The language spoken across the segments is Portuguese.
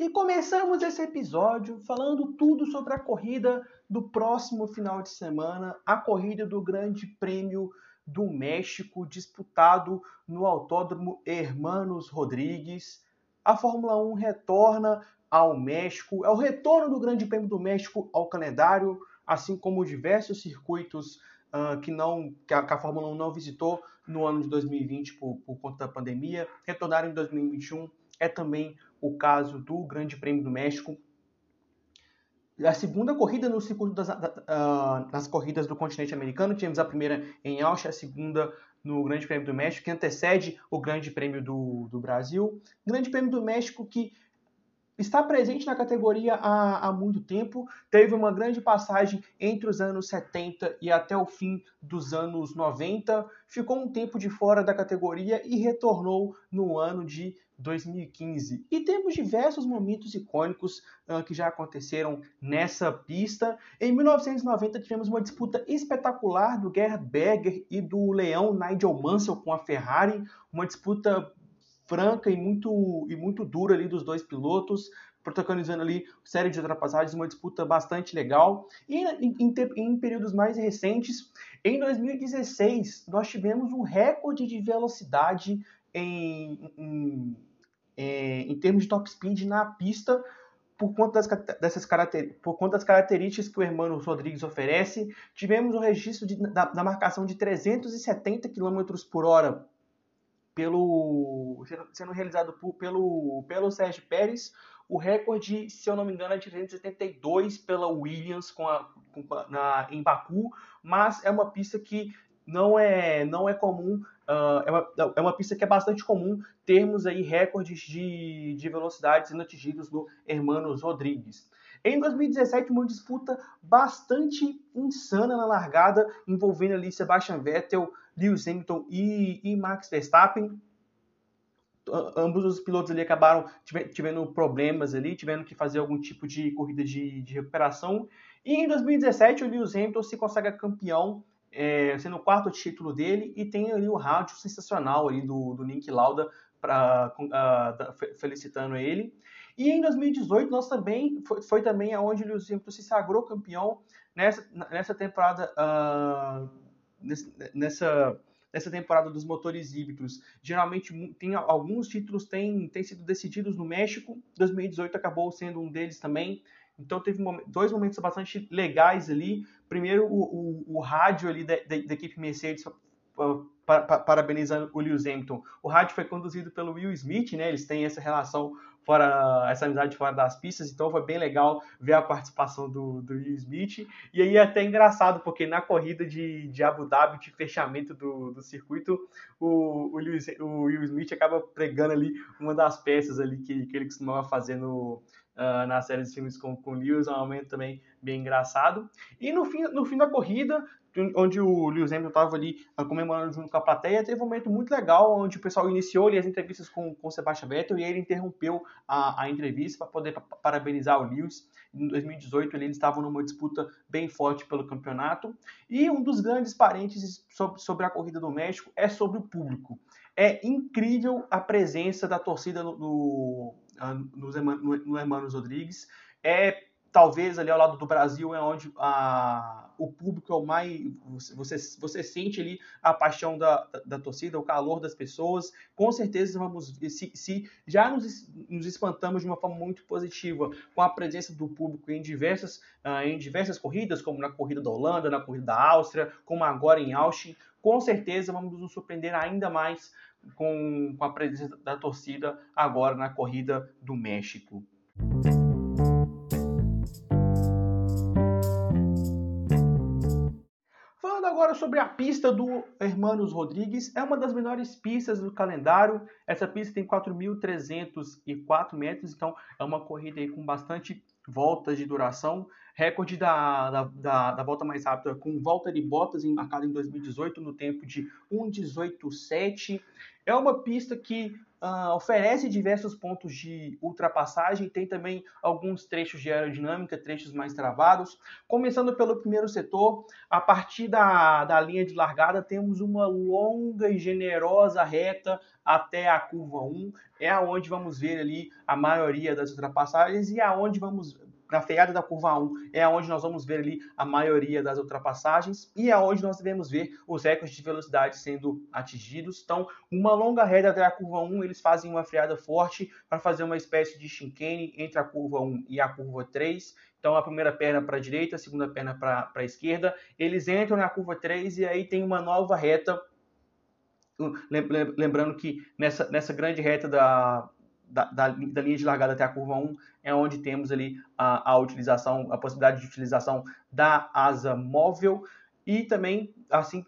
E começamos esse episódio falando tudo sobre a corrida do próximo final de semana, a corrida do Grande Prêmio do México, disputado no Autódromo Hermanos Rodrigues. A Fórmula 1 retorna ao México, é o retorno do Grande Prêmio do México ao calendário, assim como diversos circuitos uh, que, não, que a, que, a, Fórmula 1 não visitou no ano de 2020 por, por conta da pandemia, retornaram em 2021. É também o caso do Grande Prêmio do México. A segunda corrida no circuito das, uh, nas corridas do continente americano, tivemos a primeira em Austin, a segunda no Grande Prêmio do México, que antecede o Grande Prêmio do, do Brasil. Grande Prêmio do México que está presente na categoria há, há, muito tempo, teve uma grande passagem entre os anos 70 e até o fim dos anos 90, ficou um tempo de fora da categoria e retornou no ano de 2015. E temos diversos momentos icônicos uh, que já aconteceram nessa pista. Em 1990 tivemos uma disputa espetacular do Gerhard Berger e do Leão Nigel Mansell com a Ferrari, uma disputa franca e muito, e muito dura ali dos dois pilotos, protagonizando ali série de ultrapassagens, uma disputa bastante legal. E em, em, em, períodos mais recentes, em 2016, nós tivemos um recorde de velocidade em, em em termos de top speed na pista por conta das, dessas por conta das características que o Hermano Rodrigues oferece. Tivemos um registro de, da, da, marcação de 370 km por hora pelo, sendo realizado por, pelo, pelo Sérgio Pérez. O recorde, se eu não me engano, é de 372 pela Williams com a, com, na, em Baku, mas é uma pista que não é, não é comum Uh, é, uma, é uma pista que é bastante comum termos aí recordes de, de velocidades sendo atingidos no Hermanos Rodrigues. Em 2017, uma disputa bastante insana na largada, envolvendo ali Sebastian Vettel, Lewis Hamilton e, e Max Verstappen. Ambos os pilotos ali acabaram tivendo problemas ali, tiveram que fazer algum tipo de corrida de, de recuperação. E em 2017, o Lewis Hamilton se consagra campeão é, sendo o quarto título dele, e tem ali o rádio sensacional ali do, do Nick Lauda pra, uh, felicitando ele. E em 2018 nós também foi, foi também aonde o Lewis Hamilton se sagrou campeão nessa, nessa temporada uh, nessa nessa temporada dos motores híbridos. Geralmente tem alguns títulos têm, têm sido decididos no México. 2018 acabou sendo um deles também. Então teve dois momentos bastante legais ali. Primeiro, o, o, o rádio ali da, da, da equipe Mercedes parabenizando o Lewis Hamilton. O rádio foi conduzido pelo Will Smith, né? Eles têm essa relação fora, essa amizade fora das pistas, então foi bem legal ver a participação do, do Will Smith. E aí é até engraçado, porque na corrida de, de Abu Dhabi, de fechamento do, do circuito, o, o, Lewis, o Will Smith acaba pregando ali uma das peças ali que, que ele costumava fazer no, uh, na série de filmes com, com Lewis, é um momento também bem engraçado. E no fim, no fim da corrida, onde o Lewis Hamilton estava ali uh, comemorando junto com a plateia, teve um momento muito legal, onde o pessoal iniciou ali as entrevistas com, com o Sebastian Vettel e ele interrompeu a, a entrevista para poder parabenizar o Lewis. Em 2018 eles estavam numa disputa bem forte pelo campeonato. E um dos grandes parênteses sobre, sobre a corrida do México é sobre o público. É incrível a presença da torcida no, no, no Hermanos Rodrigues. É talvez ali ao lado do Brasil é onde a, o público é o mais. Você, você sente ali a paixão da, da, da torcida, o calor das pessoas. Com certeza vamos. Se, se já nos, nos, espantamos de uma forma muito positiva com a presença do público em diversas, uh, em diversas corridas, como na corrida da Holanda, na corrida da Áustria, como agora em Austin, com certeza vamos nos surpreender ainda mais com, com a presença da torcida agora na corrida do México. Falando agora sobre a pista do Hermanos Rodrigues, é uma das menores pistas do calendário. Essa pista tem 4.304 metros, então é uma corrida com bastante voltas de duração. Recorde da, da, da, da, volta mais rápida com volta de botas embarcada em 2018 no tempo de 1,18,7. É uma pista que uh, oferece diversos pontos de ultrapassagem, tem também alguns trechos de aerodinâmica, trechos mais travados. Começando pelo primeiro setor, a partir da, da linha de largada, temos uma longa e generosa reta até a curva 1, é aonde vamos ver ali a maioria das ultrapassagens e aonde vamos na freada da curva 1 é onde nós vamos ver ali a maioria das ultrapassagens e é onde nós devemos ver os recordes de velocidade sendo atingidos. Então, uma longa reta até a curva 1, eles fazem uma freada forte para fazer uma espécie de chicane entre a curva 1 e a curva 3. Então, a primeira perna para a direita, a segunda perna para a esquerda. Eles entram na curva 3 e aí tem uma nova reta. Lembrando que nessa, nessa grande reta da, da, da, da, linha de largada até a curva 1 é onde temos ali a, a utilização, a possibilidade de utilização da asa móvel e também assim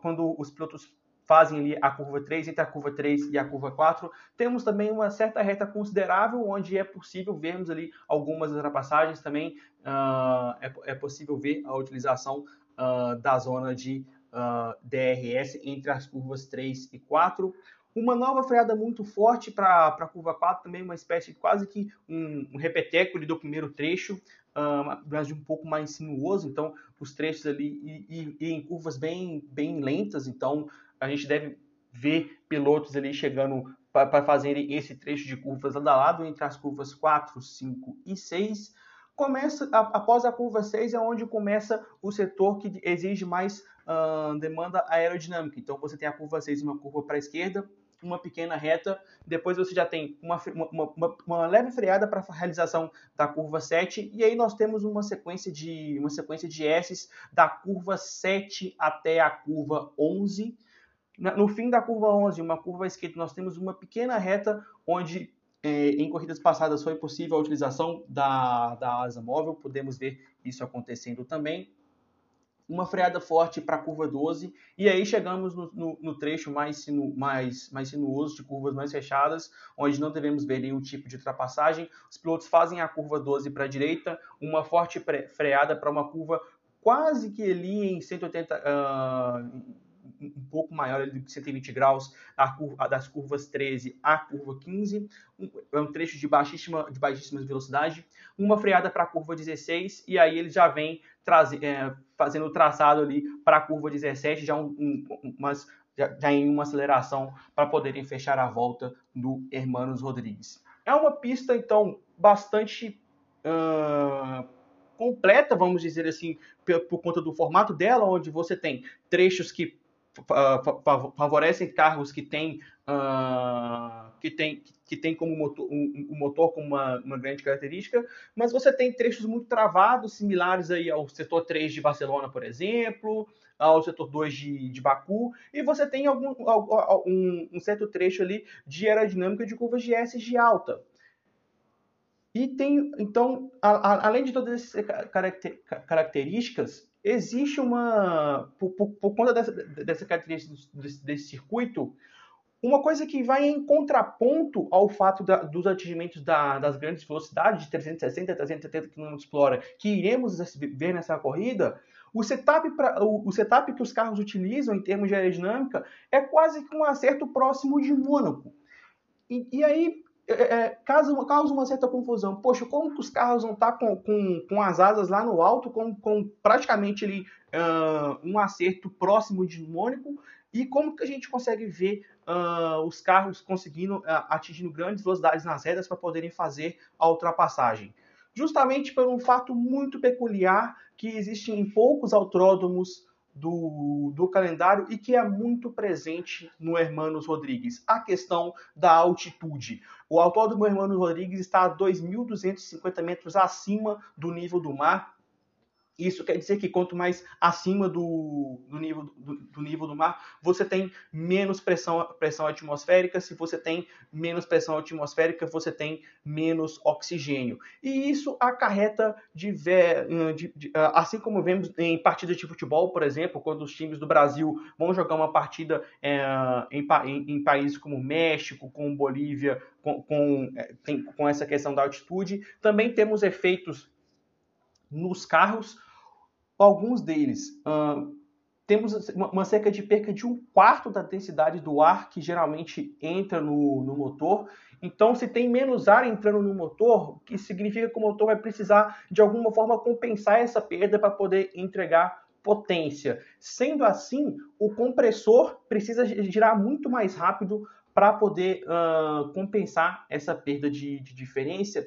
quando os pilotos fazem ali a curva 3, entre a curva 3 e a curva 4, temos também uma certa reta considerável, onde é possível vermos ali algumas ultrapassagens também, uh, é, é, possível ver a utilização uh, da zona de uh, DRS entre as curvas 3 e 4. Uma nova freada muito forte para a curva 4, também uma espécie de quase que um, um repeteco do primeiro trecho, uh, mas de um pouco mais sinuoso, então os trechos ali e, e, e, em curvas bem, bem lentas, então a gente deve ver pilotos ali chegando para fazerem esse trecho de curvas lado a lado entre as curvas 4, 5 e 6. Começa, após a curva 6 é onde começa o setor que exige mais uh, demanda aerodinâmica. Então você tem a curva 6, uma curva para a esquerda, uma pequena reta, depois você já tem uma, uma, uma, uma leve freada para a realização da curva 7, e aí nós temos uma sequência de uma sequência de S's da curva 7 até a curva 11. No fim da curva 11, uma curva esquerda, nós temos uma pequena reta onde eh, em corridas passadas foi possível a utilização da, da asa móvel, podemos ver isso acontecendo também uma freada forte para a curva 12, e aí chegamos no, no, no trecho mais, sinu, mais, mais sinuoso, de curvas mais fechadas, onde não devemos ver nenhum tipo de ultrapassagem. Os pilotos fazem a curva 12 para a direita, uma forte freada para uma curva quase que ali em 180, uh, um pouco maior do que 120 graus, das curvas 13 à curva 15, um, é um trecho de baixíssima, de baixíssima velocidade, uma freada para a curva 16, e aí ele já vem trazer, é, fazendo o traçado ali para a curva 17, já, um, um, umas, já, já em uma aceleração para poderem fechar a volta do Hermanos Rodrigues. É uma pista, então, bastante uh, completa, vamos dizer assim, por, por, conta do formato dela, onde você tem trechos que favorecem carros que têm uh, que tem, que tem como motor, um, um motor com uma, uma, grande característica, mas você tem trechos muito travados, similares aí ao setor 3 de Barcelona, por exemplo, ao setor 2 de, de Baku, e você tem algum, um, um certo trecho ali de aerodinâmica de curvas de S de alta. E tem, então, a, a, além de todas essas características, existe uma, por, por, por conta dessa, dessa característica desse, desse, circuito, uma coisa que vai em contraponto ao fato da, dos atingimentos da, das grandes velocidades de 360, 370 km por hora que iremos ver nessa corrida, o setup, pra, o, o, setup que os carros utilizam em termos de aerodinâmica é quase que um acerto próximo de Mônaco. E, e aí é, causa, causa uma certa confusão. Poxa, como que os carros vão estar tá com, com, com as asas lá no alto, com, com praticamente ali, uh, um acerto próximo de Mônaco, e como que a gente consegue ver uh, os carros conseguindo, uh, atingindo grandes velocidades nas retas para poderem fazer a ultrapassagem? Justamente por um fato muito peculiar que existe em poucos autódromos do, do calendário e que é muito presente no Hermanos Rodrigues, a questão da altitude. O autódromo Hermanos Rodrigues está a 2.250 metros acima do nível do mar Isso quer dizer que quanto mais acima do, do, nível, do, do, nível do mar, você tem menos pressão, pressão atmosférica. Se você tem menos pressão atmosférica, você tem menos oxigênio. E isso acarreta, de, de, de, assim como vemos em partidas de futebol, por exemplo, quando os times do Brasil vão jogar uma partida é, em, em, em, países como México, com Bolívia, com, com, é, tem, com essa questão da altitude, também temos efeitos nos carros alguns deles. Uh, temos uma, cerca de perca de um quarto da densidade do ar que geralmente entra no, no motor. Então, se tem menos ar entrando no motor, o que significa que o motor vai precisar de alguma forma compensar essa perda para poder entregar potência. Sendo assim, o compressor precisa girar muito mais rápido para poder uh, compensar essa perda de, de diferença,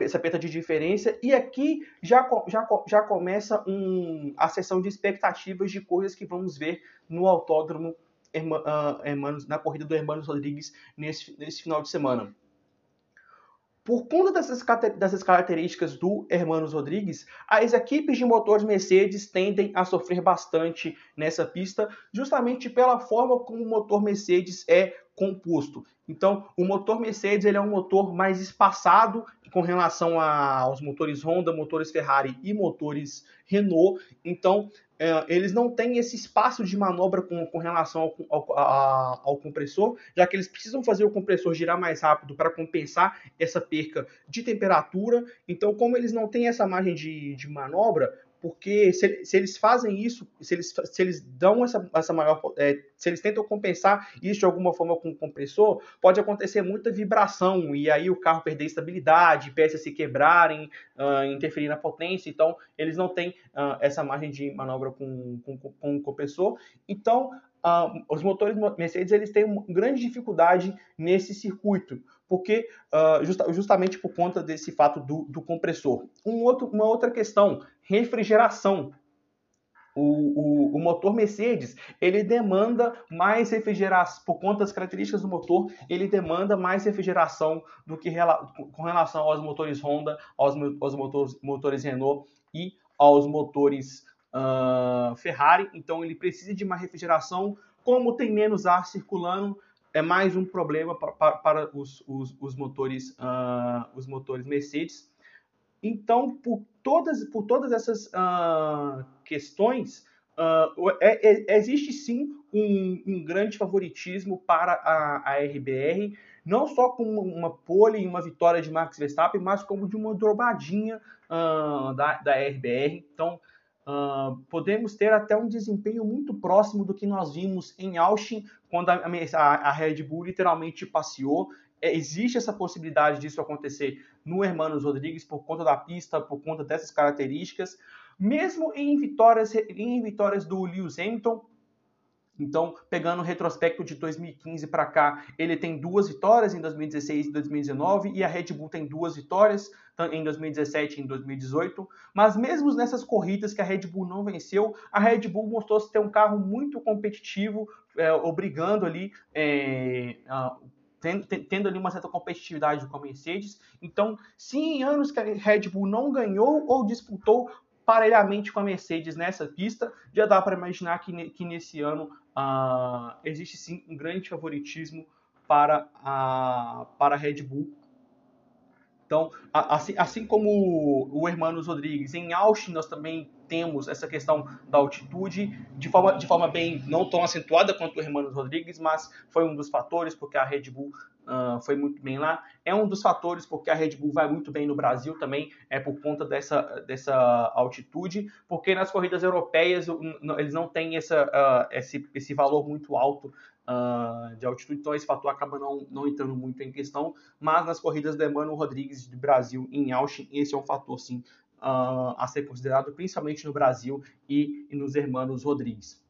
essa perda de diferença. E aqui já, já, já começa um, a sessão de expectativas de coisas que vamos ver no autódromo uh, Hermanos, na corrida do Hermanos Rodrigues nesse, nesse final de semana. Por conta dessas, dessas características do Hermanos Rodrigues, as equipes de motores Mercedes tendem a sofrer bastante nessa pista, justamente pela forma como o motor Mercedes é composto. Então, o motor Mercedes ele é um motor mais espaçado com relação a, aos motores Honda, motores Ferrari e motores Renault. Então, é, eles não têm esse espaço de manobra com, com relação ao, ao, a, ao, compressor, já que eles precisam fazer o compressor girar mais rápido para compensar essa perca de temperatura. Então, como eles não têm essa margem de, de manobra, porque se, se, eles fazem isso, se eles, se eles dão essa, essa maior. É, se eles tentam compensar isso de alguma forma com o compressor, pode acontecer muita vibração e aí o carro perder estabilidade, peças se quebrarem, uh, interferir na potência. Então, eles não têm uh, essa margem de manobra com, com, com o compressor. Então, uh, os motores Mercedes eles têm grande dificuldade nesse circuito, porque uh, justa, justamente por conta desse fato do, do compressor. Um outro, uma outra questão, refrigeração. O, o, o, motor Mercedes ele demanda mais refrigeração por conta das características do motor ele demanda mais refrigeração do que com relação aos motores Honda aos, aos motores, motores Renault e aos motores uh, Ferrari, então ele precisa de uma refrigeração. Como tem menos ar circulando, é mais um problema para, para, os, os, os, motores, uh, os motores Mercedes. Então, por todas, por todas essas uh, questões, é, é, existe sim um, um, grande favoritismo para a, a RBR, não só como uma pole e uma vitória de Max Verstappen, mas como de uma dobradinha da, da RBR. Então, Uh, podemos ter até um desempenho muito próximo do que nós vimos em Austin, quando a, a, a Red Bull literalmente passeou. É, existe essa possibilidade disso acontecer no Hermanos Rodrigues por conta da pista, por conta dessas características. Mesmo em vitórias, em vitórias do Lewis Hamilton, então, pegando o retrospecto de 2015 para cá, ele tem duas vitórias em 2016 e 2019 e a Red Bull tem duas vitórias em 2017 e em 2018. Mas mesmo nessas corridas que a Red Bull não venceu, a Red Bull mostrou-se ter um carro muito competitivo, é, obrigando ali é, a, Tendo, tendo, ali uma certa competitividade com a Mercedes. Então, se em anos que a Red Bull não ganhou ou disputou parelhamente com a Mercedes nessa pista, já dá para imaginar que, que nesse ano uh, existe sim um grande favoritismo para a, para a Red Bull. Então, assim, assim como o Hermanos Rodrigues, em Austin nós também temos essa questão da altitude de forma, de forma bem não tão acentuada quanto o Hermanos Rodrigues, mas foi um dos fatores porque a Red Bull uh, foi muito bem lá. É um dos fatores porque a Red Bull vai muito bem no Brasil também, é por conta dessa, dessa altitude, porque nas corridas europeias eles não têm essa, uh, esse, esse valor muito alto uh, de altitude, então esse fator acaba não, não entrando muito em questão, mas nas corridas do Emmanuel Rodrigues de Brasil em Austin, esse é um fator sim a ser considerado, principalmente no Brasil e, e nos Hermanos Rodrigues.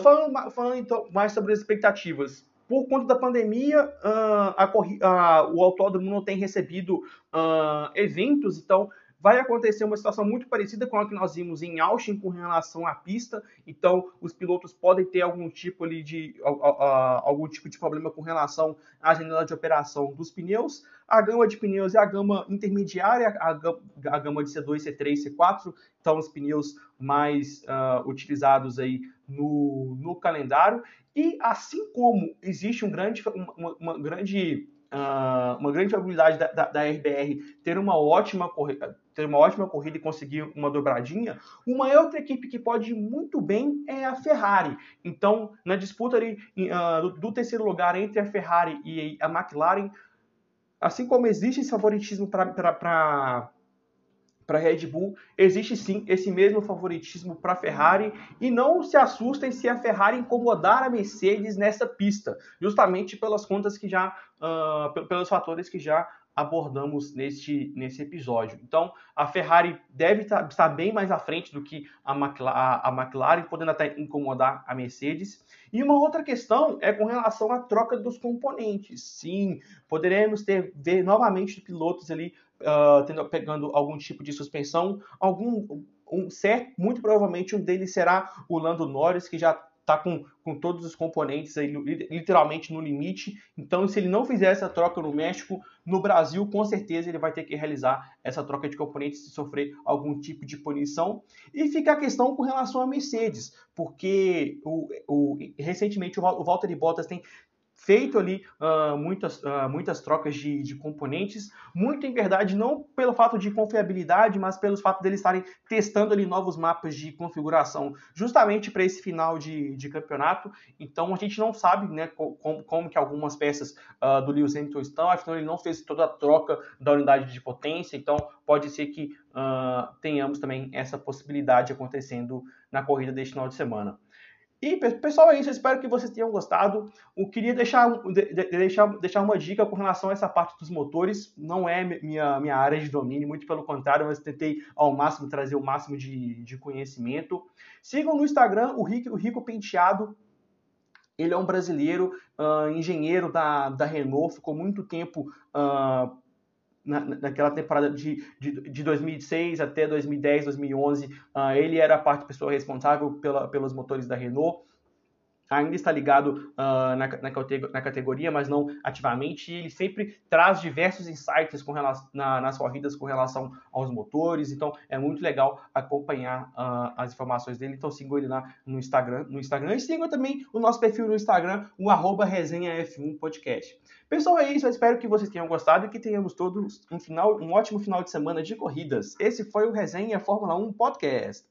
Falando, falando então mais sobre as expectativas, por conta da pandemia, uh, a, a, o autódromo não tem recebido uh, eventos, então vai acontecer uma situação muito parecida com a que nós vimos em Austin com relação à pista. Então, os pilotos podem ter algum tipo ali de algum tipo de problema com relação à janela de operação dos pneus. A gama de pneus é a gama intermediária, a gama, a gama de C2, C3, C4, então os pneus mais uh, utilizados aí no, no calendário. E assim como existe um grande, uma, uma grande uh, uma grande probabilidade da, da, da, RBR ter uma ótima corrida, ter uma ótima corrida e conseguir uma dobradinha, uma outra equipe que pode ir muito bem é a Ferrari. Então, na disputa ali, uh, do, terceiro lugar entre a Ferrari e a McLaren, assim como existe esse favoritismo para para a Red Bull, existe sim esse mesmo favoritismo para a Ferrari e não se assustem se a Ferrari incomodar a Mercedes nessa pista, justamente pelas contas que já, uh, pelos fatores que já abordamos neste, nesse episódio. Então, a Ferrari deve tá, estar bem mais à frente do que a McLaren, a McLaren, podendo até incomodar a Mercedes. E uma outra questão é com relação à troca dos componentes. Sim, poderemos ter ver novamente pilotos ali uh, tendo, pegando algum tipo de suspensão, algum um certo, muito provavelmente um deles será o Lando Norris, que já está com, com todos os componentes aí literalmente no limite. Então, se ele não fizer essa troca no México, no Brasil, com certeza ele vai ter que realizar essa troca de componentes se sofrer algum tipo de punição. E fica a questão com relação à Mercedes, porque o, o recentemente o, Valtteri Bottas tem feito ali uh, muitas, uh, muitas trocas de, de, componentes, muito em verdade não pelo fato de confiabilidade, mas pelo fato deles estarem testando ali novos mapas de configuração, justamente para esse final de, de, campeonato. Então a gente não sabe né, como, como que algumas peças uh, do Lewis Hamilton estão, afinal ele não fez toda a troca da unidade de potência, então pode ser que tenhamos também essa possibilidade acontecendo na corrida deste final de semana. E, pessoal, é isso. Eu espero que vocês tenham gostado. Eu queria deixar, deixar, deixar uma dica com relação a essa parte dos motores. Não é minha, minha área de domínio, muito pelo contrário, mas tentei ao máximo trazer o máximo de, de conhecimento. Sigam no Instagram o Rico, o Rico Penteado. Ele é um brasileiro, uh, engenheiro da, da Renault, ficou muito tempo uh, na, naquela temporada de, de, de 2006 até 2010, 2011, uh, ele era a parte pessoa responsável pela, pelos motores da Renault ainda está ligado uh, na, na, categoria, mas não ativamente. E ele sempre traz diversos insights com relação, na, nas corridas com relação aos motores. Então é muito legal acompanhar uh, as informações dele. Então sigam ele lá no Instagram, no Instagram e sigam também o nosso perfil no Instagram, o arroba resenhaf1 podcast. Pessoal, é isso. Eu espero que vocês tenham gostado e que tenhamos todos um final, um ótimo final de semana de corridas. Esse foi o Resenha Fórmula 1 Podcast.